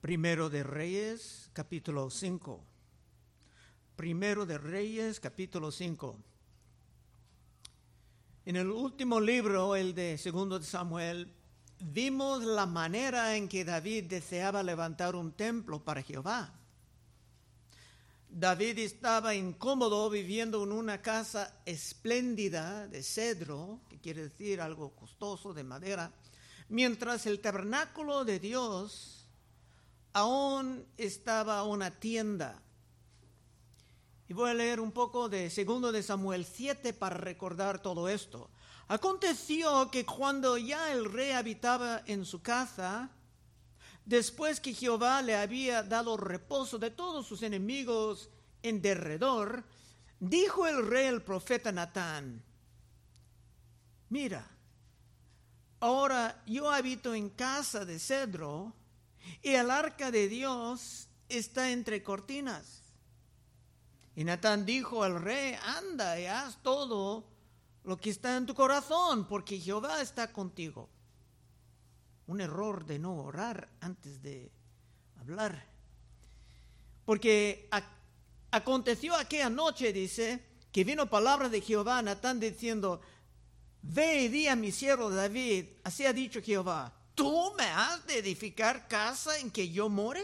Primero de Reyes, capítulo 5. Primero de Reyes, capítulo 5. En el último libro, el de Segundo de Samuel, vimos la manera en que David deseaba levantar un templo para Jehová. David estaba incómodo viviendo en una casa espléndida de cedro, que quiere decir algo costoso de madera, mientras el tabernáculo de Dios aún estaba una tienda. Y voy a leer un poco de segundo de Samuel 7 para recordar todo esto. Aconteció que cuando ya el rey habitaba en su casa, después que Jehová le había dado reposo de todos sus enemigos en derredor, dijo el rey al profeta Natán, mira, ahora yo habito en casa de cedro y el arca de Dios está entre cortinas. Y Natán dijo al rey, anda y haz todo lo que está en tu corazón, porque Jehová está contigo. Un error de no orar antes de hablar. Porque aconteció aquella noche, dice, que vino palabra de Jehová a Natán diciendo, ve y di a mi siervo David, así ha dicho Jehová, ¿tú me has de edificar casa en que yo more?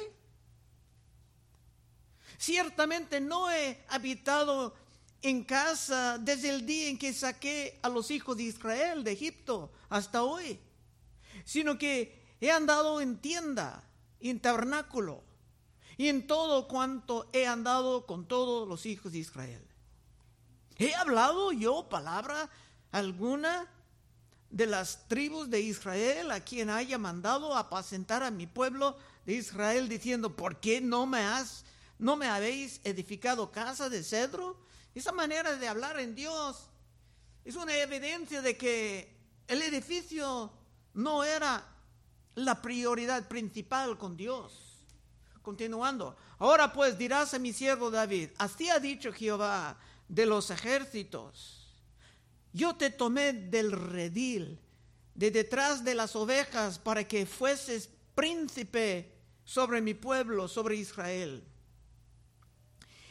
Ciertamente no he habitado en casa desde el día en que saqué a los hijos de Israel de Egipto hasta hoy, sino que he andado en tienda en tabernáculo y en todo cuanto he andado con todos los hijos de Israel. ¿He hablado yo palabra alguna de las tribus de Israel a quien haya mandado apacentar a mi pueblo de Israel diciendo, ¿por qué no me has ¿No me habéis edificado casa de cedro? Esa manera de hablar en Dios es una evidencia de que el edificio no era la prioridad principal con Dios. Continuando, ahora pues dirás a mi siervo David, así ha dicho Jehová de los ejércitos, yo te tomé del redil, de detrás de las ovejas, para que fueses príncipe sobre mi pueblo, sobre Israel.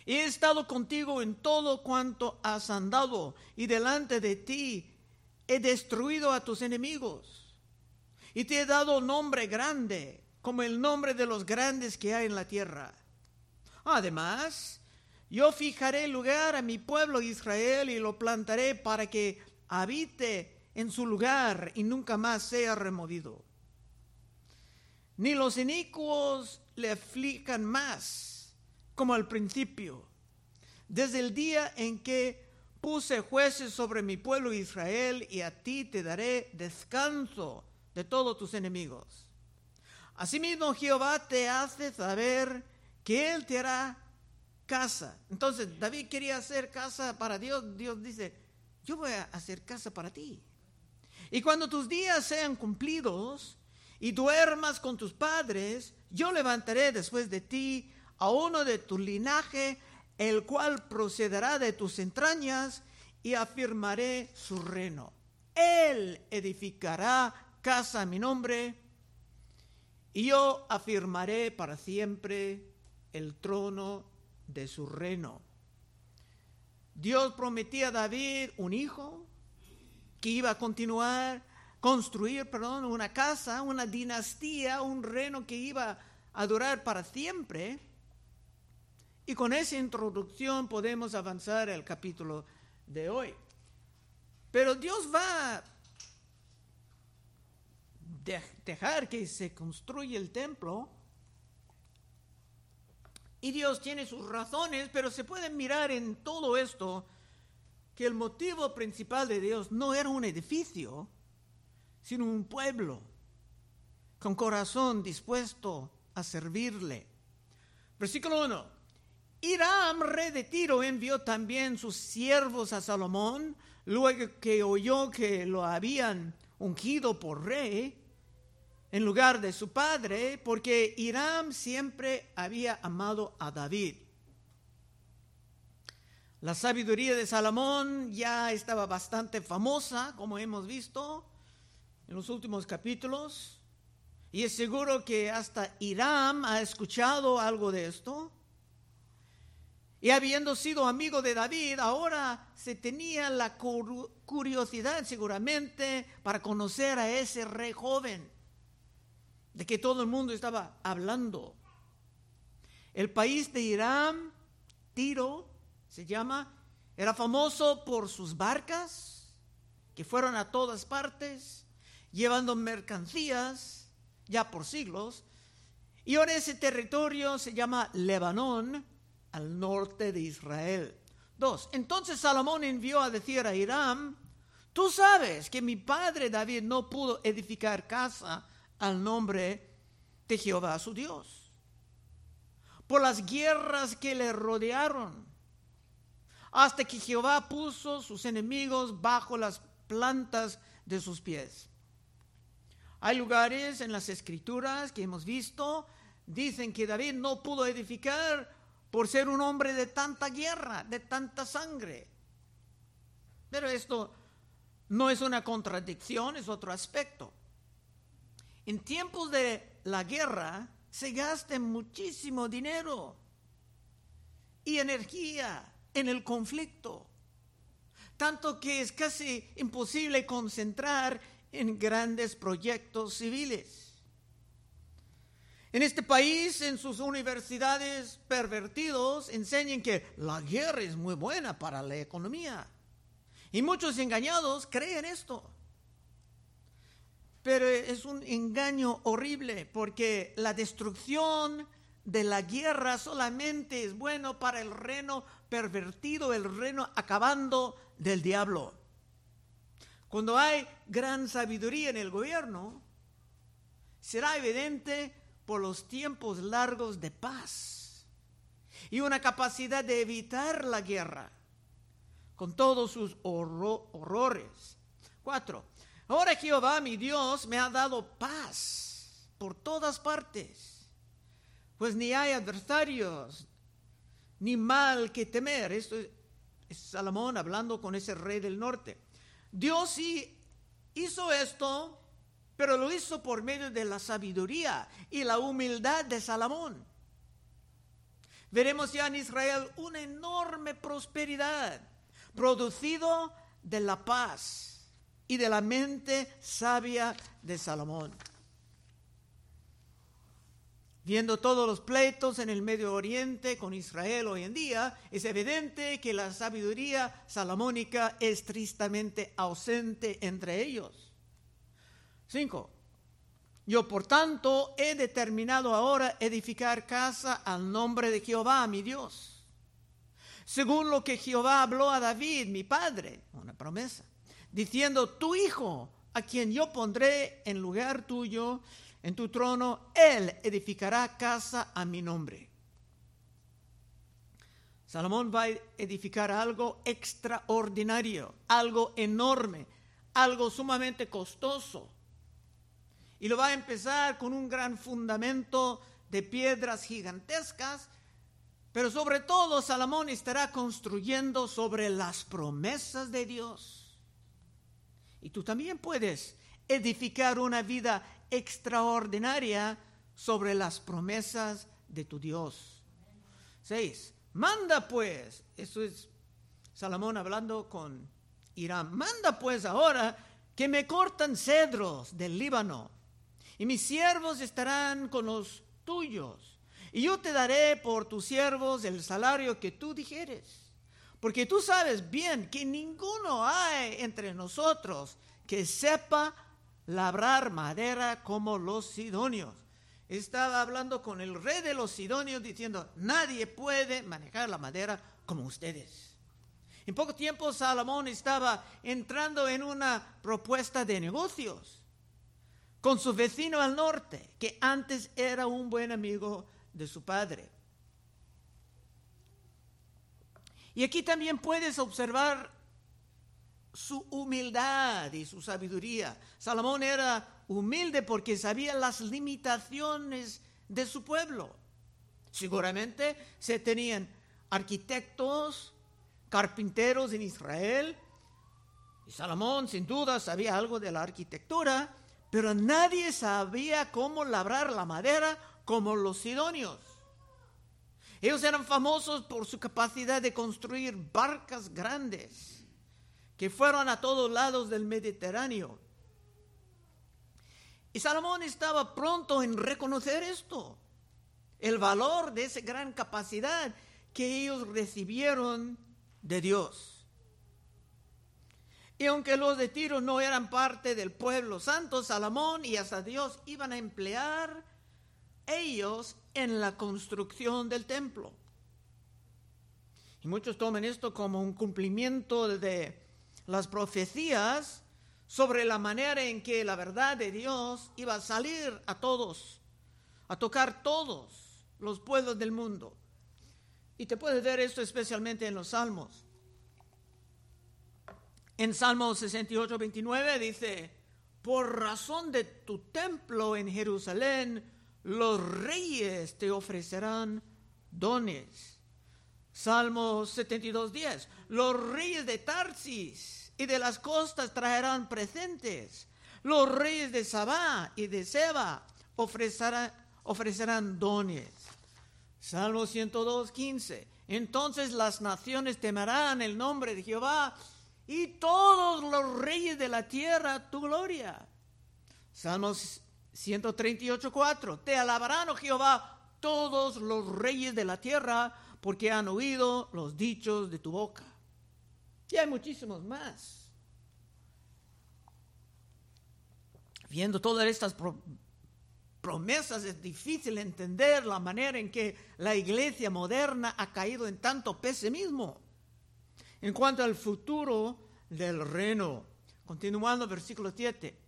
He estado contigo en todo cuanto has andado y delante de ti he destruido a tus enemigos. Y te he dado nombre grande, como el nombre de los grandes que hay en la tierra. Además, yo fijaré lugar a mi pueblo Israel y lo plantaré para que habite en su lugar y nunca más sea removido. Ni los inicuos le aflican más como al principio, desde el día en que puse jueces sobre mi pueblo Israel y a ti te daré descanso de todos tus enemigos. Asimismo Jehová te hace saber que Él te hará casa. Entonces David quería hacer casa para Dios. Dios dice, yo voy a hacer casa para ti. Y cuando tus días sean cumplidos y duermas con tus padres, yo levantaré después de ti a uno de tu linaje, el cual procederá de tus entrañas, y afirmaré su reino. Él edificará casa a mi nombre, y yo afirmaré para siempre el trono de su reino. Dios prometía a David un hijo que iba a continuar, construir, perdón, una casa, una dinastía, un reino que iba a durar para siempre. Y con esa introducción podemos avanzar al capítulo de hoy. Pero Dios va a dejar que se construya el templo. Y Dios tiene sus razones, pero se puede mirar en todo esto que el motivo principal de Dios no era un edificio, sino un pueblo con corazón dispuesto a servirle. Versículo 1. Hiram, rey de Tiro, envió también sus siervos a Salomón, luego que oyó que lo habían ungido por rey en lugar de su padre, porque Hiram siempre había amado a David. La sabiduría de Salomón ya estaba bastante famosa, como hemos visto en los últimos capítulos. Y es seguro que hasta Irán ha escuchado algo de esto. Y habiendo sido amigo de David, ahora se tenía la curiosidad seguramente para conocer a ese rey joven, de que todo el mundo estaba hablando. El país de Irán, Tiro, se llama, era famoso por sus barcas, que fueron a todas partes, llevando mercancías ya por siglos, y ahora ese territorio se llama Lebanón, al norte de Israel. Dos, entonces Salomón envió a decir a Hiram, tú sabes que mi padre David no pudo edificar casa al nombre de Jehová su Dios, por las guerras que le rodearon, hasta que Jehová puso sus enemigos bajo las plantas de sus pies. Hay lugares en las escrituras que hemos visto, dicen que David no pudo edificar por ser un hombre de tanta guerra, de tanta sangre. Pero esto no es una contradicción, es otro aspecto. En tiempos de la guerra se gasta muchísimo dinero y energía en el conflicto, tanto que es casi imposible concentrar en grandes proyectos civiles. En este país, en sus universidades pervertidos, enseñan que la guerra es muy buena para la economía. Y muchos engañados creen esto. Pero es un engaño horrible porque la destrucción de la guerra solamente es bueno para el reino pervertido, el reino acabando del diablo. Cuando hay gran sabiduría en el gobierno, será evidente por los tiempos largos de paz y una capacidad de evitar la guerra con todos sus horrores. Cuatro, ahora Jehová mi Dios me ha dado paz por todas partes, pues ni hay adversarios ni mal que temer. Esto es Salomón hablando con ese rey del norte. Dios sí hizo esto, pero lo hizo por medio de la sabiduría y la humildad de Salomón. Veremos ya en Israel una enorme prosperidad, producido de la paz y de la mente sabia de Salomón. Viendo todos los pleitos en el Medio Oriente con Israel hoy en día, es evidente que la sabiduría salomónica es tristemente ausente entre ellos. 5. Yo por tanto he determinado ahora edificar casa al nombre de Jehová, mi Dios, según lo que Jehová habló a David, mi padre, una promesa, diciendo, tu hijo, a quien yo pondré en lugar tuyo, en tu trono, Él edificará casa a mi nombre. Salomón va a edificar algo extraordinario, algo enorme, algo sumamente costoso. Y lo va a empezar con un gran fundamento de piedras gigantescas, pero sobre todo Salomón estará construyendo sobre las promesas de Dios. Y tú también puedes edificar una vida extraordinaria sobre las promesas de tu Dios. 6. Manda pues, eso es Salomón hablando con Irán, manda pues ahora que me cortan cedros del Líbano, y mis siervos estarán con los tuyos, y yo te daré por tus siervos el salario que tú dijeres. Porque tú sabes bien que ninguno hay entre nosotros que sepa labrar madera como los sidonios. Estaba hablando con el rey de los sidonios diciendo, nadie puede manejar la madera como ustedes. En poco tiempo Salomón estaba entrando en una propuesta de negocios con su vecino al norte, que antes era un buen amigo de su padre. Y aquí también puedes observar su humildad y su sabiduría. Salomón era humilde porque sabía las limitaciones de su pueblo. Seguramente se tenían arquitectos, carpinteros en Israel, y Salomón sin duda sabía algo de la arquitectura, pero nadie sabía cómo labrar la madera como los sidonios. Ellos eran famosos por su capacidad de construir barcas grandes que fueron a todos lados del Mediterráneo. Y Salomón estaba pronto en reconocer esto, el valor de esa gran capacidad que ellos recibieron de Dios. Y aunque los de Tiro no eran parte del pueblo santo, Salomón y hasta Dios iban a emplear ellos en la construcción del templo. Y muchos toman esto como un cumplimiento de las profecías sobre la manera en que la verdad de Dios iba a salir a todos, a tocar todos los pueblos del mundo. Y te puedes ver esto especialmente en los salmos. En Salmo 68, 29 dice, por razón de tu templo en Jerusalén, los reyes te ofrecerán dones. Salmo 72, 10, los reyes de Tarsis y de las costas traerán presentes. Los reyes de Sabá y de Seba ofrecerán, dones. Salmo 102, 15. Entonces las naciones temerán el nombre de Jehová y todos los reyes de la tierra tu gloria. Salmos 138, 4. Te alabarán, oh Jehová, todos los reyes de la tierra, porque han oído los dichos de tu boca. Y hay muchísimos más. Viendo todas estas promesas es difícil entender la manera en que la iglesia moderna ha caído en tanto pesimismo en cuanto al futuro del reino. Continuando versículo 7.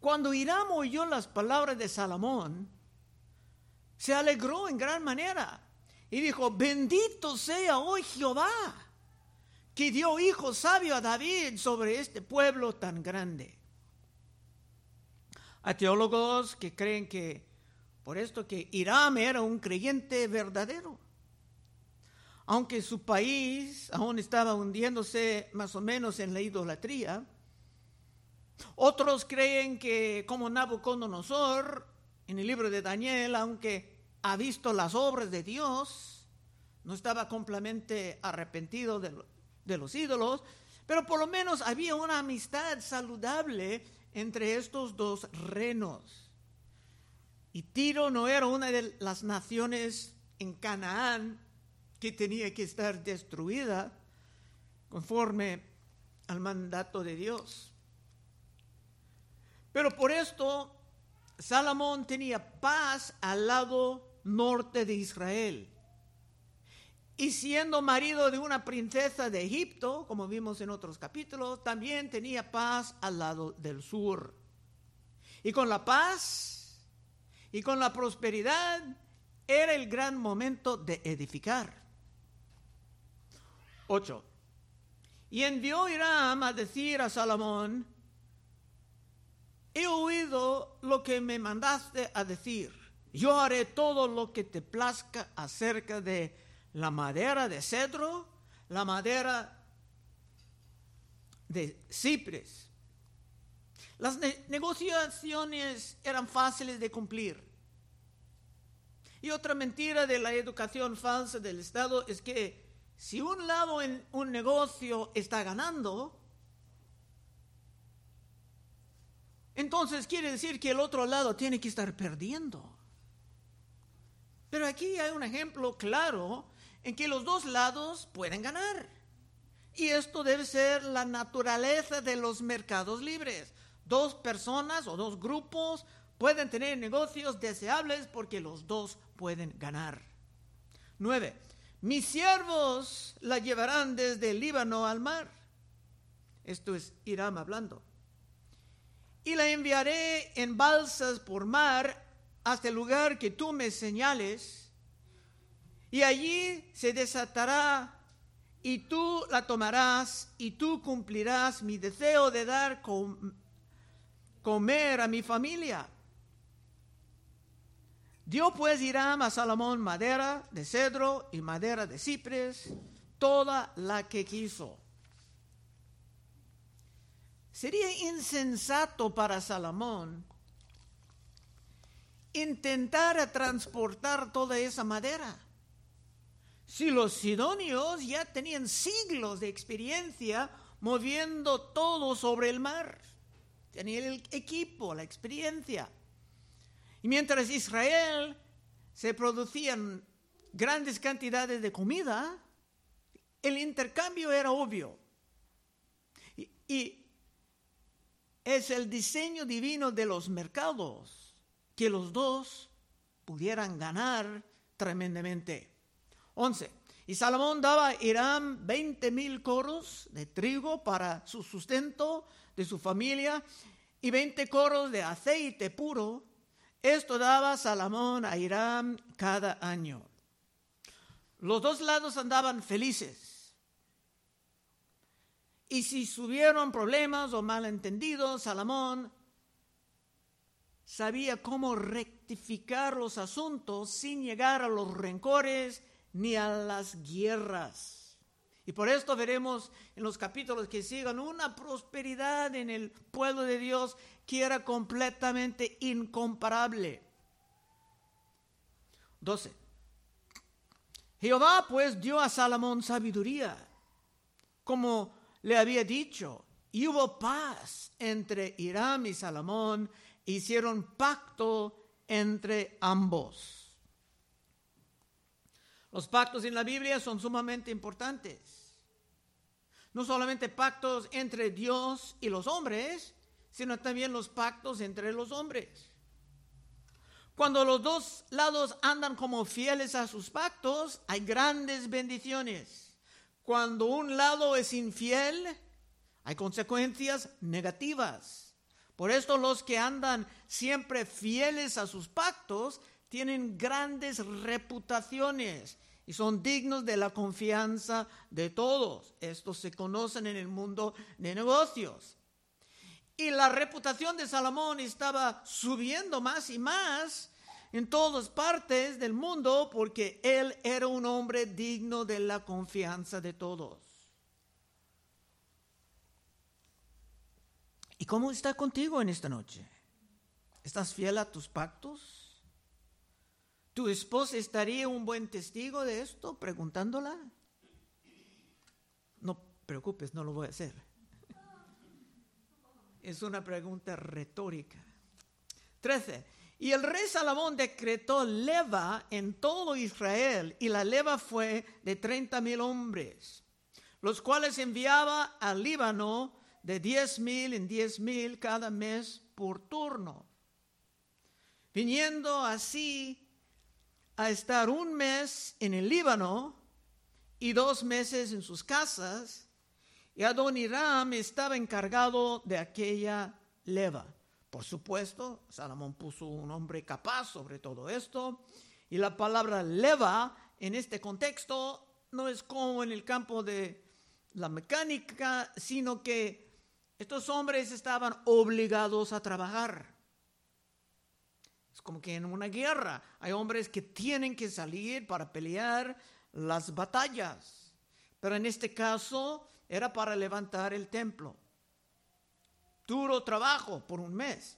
Cuando Hiram oyó las palabras de Salomón, se alegró en gran manera y dijo, bendito sea hoy Jehová, que dio hijo sabio a David sobre este pueblo tan grande. Hay teólogos que creen que por esto que Hiram era un creyente verdadero aunque su país aún estaba hundiéndose más o menos en la idolatría. Otros creen que como Nabucodonosor, en el libro de Daniel, aunque ha visto las obras de Dios, no estaba completamente arrepentido de, los ídolos, pero por lo menos había una amistad saludable entre estos dos reinos. Y Tiro no era una de las naciones en Canaán que tenía que estar destruida conforme al mandato de Dios. Pero por esto Salomón tenía paz al lado norte de Israel. Y siendo marido de una princesa de Egipto, como vimos en otros capítulos, también tenía paz al lado del sur. Y con la paz y con la prosperidad era el gran momento de edificar. 8. Y envió Hiram a decir a Salomón, he oído lo que me mandaste a decir. Yo haré todo lo que te plazca acerca de la madera de cedro, la madera de cipres. Las negociaciones eran fáciles de cumplir. Y otra mentira de la educación falsa del Estado es que si un lado en un negocio está ganando, entonces quiere decir que el otro lado tiene que estar perdiendo. Pero aquí hay un ejemplo claro en que los dos lados pueden ganar. Y esto debe ser la naturaleza de los mercados libres. Dos personas o dos grupos pueden tener negocios deseables porque los dos pueden ganar. Nueve, mis siervos la llevarán desde el Líbano al mar. Esto es Hiram hablando. Y la enviaré en balsas por mar hasta el lugar que tú me señales. Y allí se desatará y tú la tomarás y tú cumplirás mi deseo de dar comer a mi familia Dio pues Hiram a Salomón madera de cedro y madera de cipres, toda la que quiso. Sería insensato para Salomón intentara transportar toda esa madera? Si los sidonios ya tenían siglos de experiencia moviendo todo sobre el mar, tenían el equipo, la experiencia. Y mientras Israel se producían grandes cantidades de comida, el intercambio era obvio. Y, y, es el diseño divino de los mercados que los dos pudieran ganar tremendamente. 11. Y Salomón daba a Irán 20 mil coros de trigo para su sustento de su familia y 20 coros de aceite puro. Esto daba Salomón a Irán cada año. Los dos lados andaban felices. Y si subieron problemas o malentendidos, Salomón sabía cómo rectificar los asuntos sin llegar a los rencores ni a las guerras. Y por esto veremos en los capítulos que sigan una prosperidad en el pueblo de Dios que era completamente incomparable. 12. Jehová pues dio a Salomón sabiduría, como le había dicho, y hubo paz entre Hiram y Salomón, hicieron pacto entre ambos. Los pactos en la Biblia son sumamente importantes. No solamente pactos entre Dios y los hombres, sino también los pactos entre los hombres. Cuando los dos lados andan como fieles a sus pactos, hay grandes bendiciones. Cuando un lado es infiel, hay consecuencias negativas. Por esto los que andan siempre fieles a sus pactos tienen grandes reputaciones y son dignos de la confianza de todos. Estos se conocen en el mundo de negocios. Y la reputación de Salomón estaba subiendo más y más en todas partes del mundo porque él era un hombre digno de la confianza de todos. ¿Y cómo está contigo en esta noche? ¿Estás fiel a tus pactos? ¿Tu esposa estaría un buen testigo de esto preguntándola? No preocupes, no lo voy a hacer. Es una pregunta retórica. 13. Y el rey Salomón decretó leva en todo Israel, y la leva fue de 30 mil hombres, los cuales enviaba al Líbano de 10 mil en 10 mil cada mes por turno. Viniendo así a estar un mes en el Líbano y dos meses en sus casas, y Adoniram estaba encargado de aquella leva. Por supuesto, Salomón puso un hombre capaz sobre todo esto, y la palabra leva en este contexto no es como en el campo de la mecánica, sino que estos hombres estaban obligados a trabajar como que en una guerra hay hombres que tienen que salir para pelear las batallas. Pero en este caso era para levantar el templo. Duro trabajo por un mes.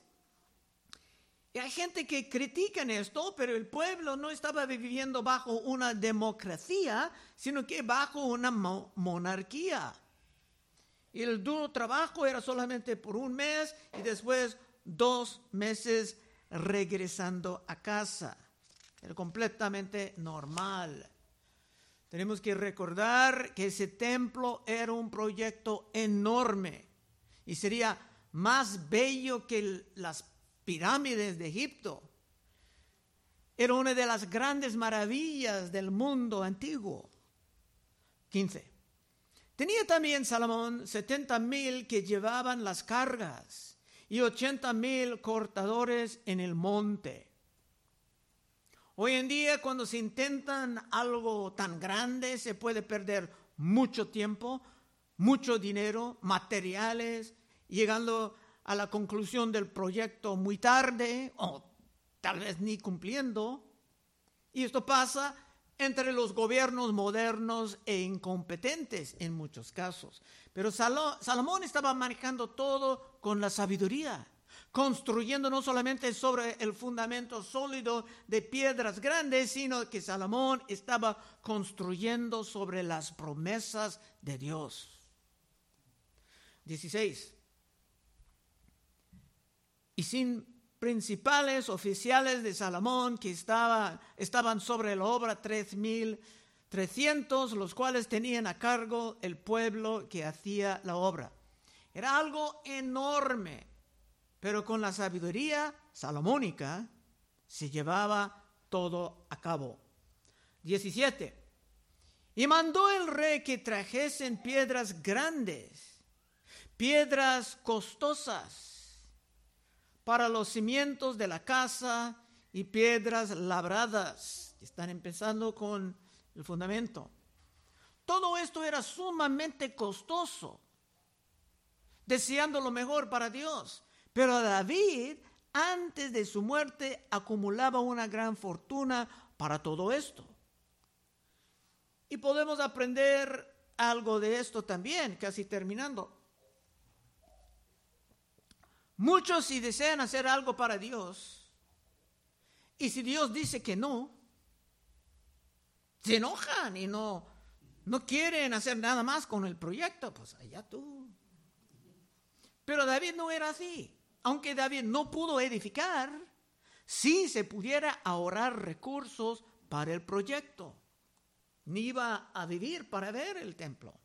Y hay gente que critica esto, pero el pueblo no estaba viviendo bajo una democracia, sino que bajo una monarquía. Y el duro trabajo era solamente por un mes y después dos meses regresando a casa. Era completamente normal. Tenemos que recordar que ese templo era un proyecto enorme y sería más bello que las pirámides de Egipto. Era una de las grandes maravillas del mundo antiguo. 15. Tenía también Salomón 70 mil que llevaban las cargas y 80 mil cortadores en el monte. Hoy en día cuando se intentan algo tan grande se puede perder mucho tiempo, mucho dinero, materiales, llegando a la conclusión del proyecto muy tarde o tal vez ni cumpliendo. Y esto pasa entre los gobiernos modernos e incompetentes en muchos casos. Pero Salomón estaba manejando todo con la sabiduría, construyendo no solamente sobre el fundamento sólido de piedras grandes, sino que Salomón estaba construyendo sobre las promesas de Dios. 16. Y sin principales oficiales de Salomón que estaba, estaban sobre la obra tres mil trescientos, los cuales tenían a cargo el pueblo que hacía la obra. Era algo enorme, pero con la sabiduría salomónica se llevaba todo a cabo. 17. Y mandó el rey que trajesen piedras grandes, piedras costosas para los cimientos de la casa y piedras labradas. Están empezando con el fundamento. Todo esto era sumamente costoso, deseando lo mejor para Dios. Pero David, antes de su muerte, acumulaba una gran fortuna para todo esto. Y podemos aprender algo de esto también, casi terminando. Muchos si desean hacer algo para Dios, y si Dios dice que no, se enojan y no, no quieren hacer nada más con el proyecto, pues allá tú. Pero David no era así. Aunque David no pudo edificar, sí se pudiera ahorrar recursos para el proyecto. Ni iba a vivir para ver el templo.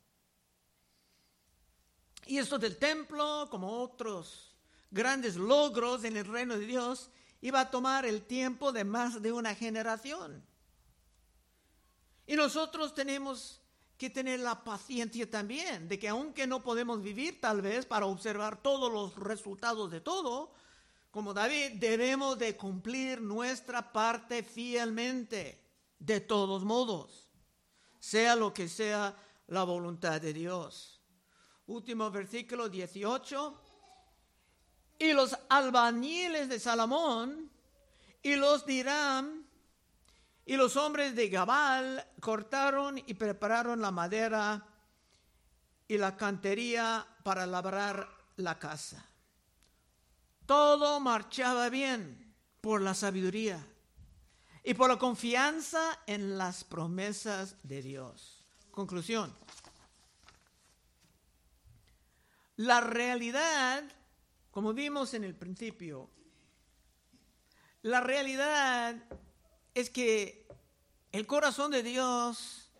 Y esto del templo, como otros grandes logros en el reino de Dios, iba a tomar el tiempo de más de una generación. Y nosotros tenemos que tener la paciencia también de que aunque no podemos vivir tal vez para observar todos los resultados de todo, como David debemos de cumplir nuestra parte fielmente, de todos modos, sea lo que sea la voluntad de Dios. Último versículo 18. Y los albañiles de Salomón y los dirán y los hombres de Gabal cortaron y prepararon la madera y la cantería para labrar la casa. Todo marchaba bien por la sabiduría y por la confianza en las promesas de Dios. Conclusión. La realidad, como vimos en el principio, la realidad es que el corazón de Dios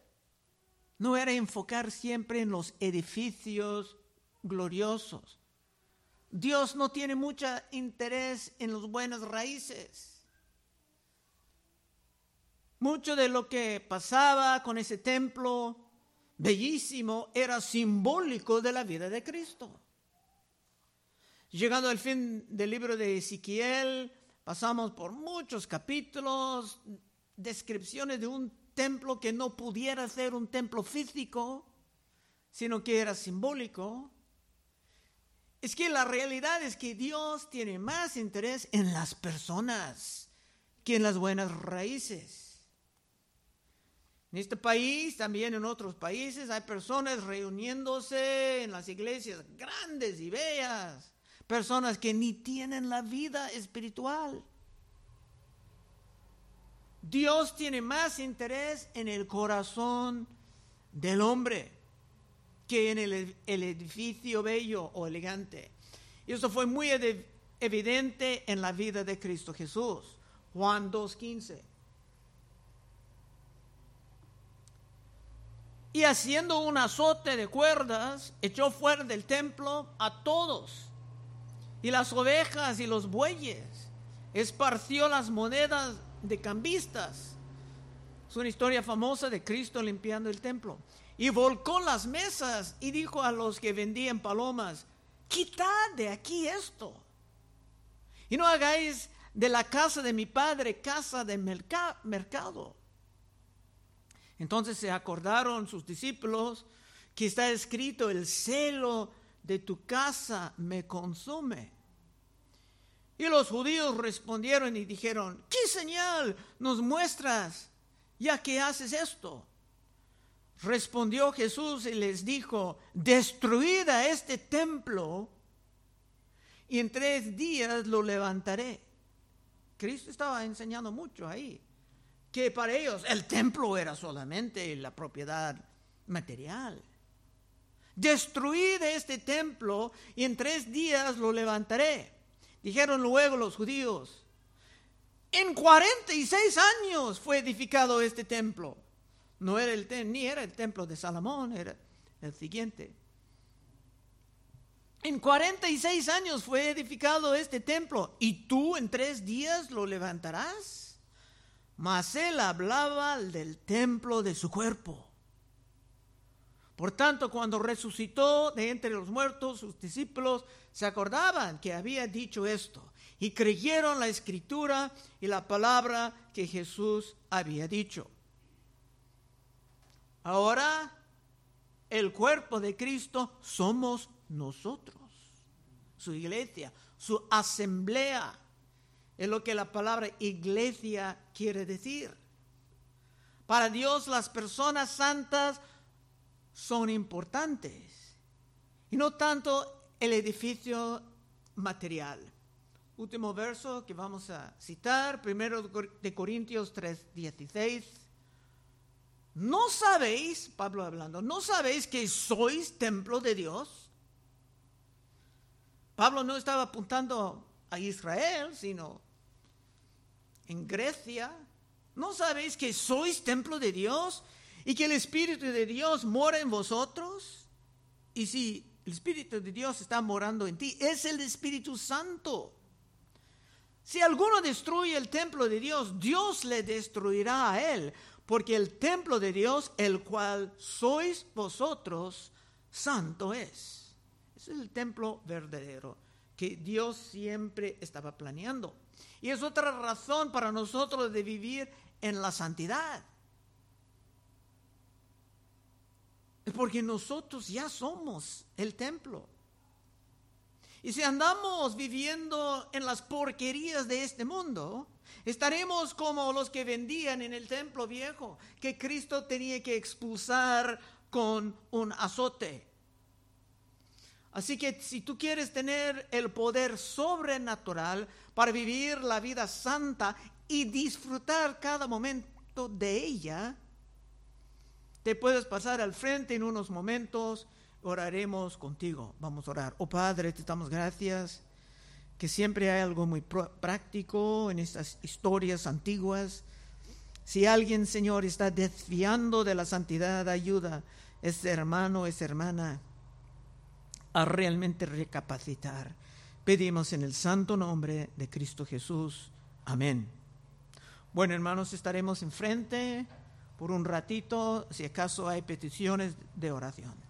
no era enfocar siempre en los edificios gloriosos. Dios no tiene mucho interés en los buenas raíces. Mucho de lo que pasaba con ese templo bellísimo era simbólico de la vida de Cristo. Llegando al fin del libro de Ezequiel, Pasamos por muchos capítulos, descripciones de un templo que no pudiera ser un templo físico, sino que era simbólico. Es que la realidad es que Dios tiene más interés en las personas que en las buenas raíces. En este país, también en otros países, hay personas reuniéndose en las iglesias grandes y bellas, personas que ni tienen la vida espiritual. Dios tiene más interés en el corazón del hombre que en el, edificio bello o elegante. Y eso fue muy evidente en la vida de Cristo Jesús. Juan 2.15. Y haciendo un azote de cuerdas, echó fuera del templo a todos y las ovejas y los bueyes, esparció las monedas de cambistas. Es una historia famosa de Cristo limpiando el templo. Y volcó las mesas y dijo a los que vendían palomas, quitad de aquí esto. Y no hagáis de la casa de mi padre casa de mercado. Entonces se acordaron sus discípulos que está escrito, el celo de tu casa me consume. Y los judíos respondieron y dijeron, ¿qué señal nos muestras ya que haces esto? Respondió Jesús y les dijo, destruida este templo y en tres días lo levantaré. Cristo estaba enseñando mucho ahí, que para ellos el templo era solamente la propiedad material. Destruid este templo y en tres días lo levantaré. Dijeron luego los judíos, en 46 años fue edificado este templo. No era el ni era el templo de Salomón, era el siguiente. En 46 años fue edificado este templo y tú en tres días lo levantarás. Mas él hablaba del templo de su cuerpo. Por tanto, cuando resucitó de entre los muertos, sus discípulos se acordaban que había dicho esto y creyeron la escritura y la palabra que Jesús había dicho. Ahora, el cuerpo de Cristo somos nosotros, su iglesia, su asamblea. Es lo que la palabra iglesia quiere decir. Para Dios las personas santas son importantes y no tanto el edificio material. Último verso que vamos a citar, primero de Corintios 3, 16. ¿No sabéis, Pablo hablando, no sabéis que sois templo de Dios? Pablo no estaba apuntando a Israel, sino en Grecia. ¿No sabéis que sois templo de Dios y que el Espíritu de Dios mora en vosotros? Y si el Espíritu de Dios está morando en ti, es el Espíritu Santo si alguno destruye el templo de Dios, Dios le destruirá a él, porque el templo de Dios, el cual sois vosotros, santo es. Es el templo verdadero que Dios siempre estaba planeando. Y es otra razón para nosotros de vivir en la santidad. Es porque nosotros ya somos el templo. Y si andamos viviendo en las porquerías de este mundo, estaremos como los que vendían en el templo viejo, que Cristo tenía que expulsar con un azote. Así que si tú quieres tener el poder sobrenatural para vivir la vida santa y disfrutar cada momento de ella, te puedes pasar al frente en unos momentos oraremos contigo. Vamos a orar. Oh Padre, te damos gracias que siempre hay algo muy práctico en estas historias antiguas. Si alguien, Señor, está desviando de la santidad, ayuda a ese hermano, esa hermana a realmente recapacitar. Pedimos en el santo nombre de Cristo Jesús. Amén. Bueno, hermanos, estaremos enfrente por un ratito si acaso hay peticiones de oración.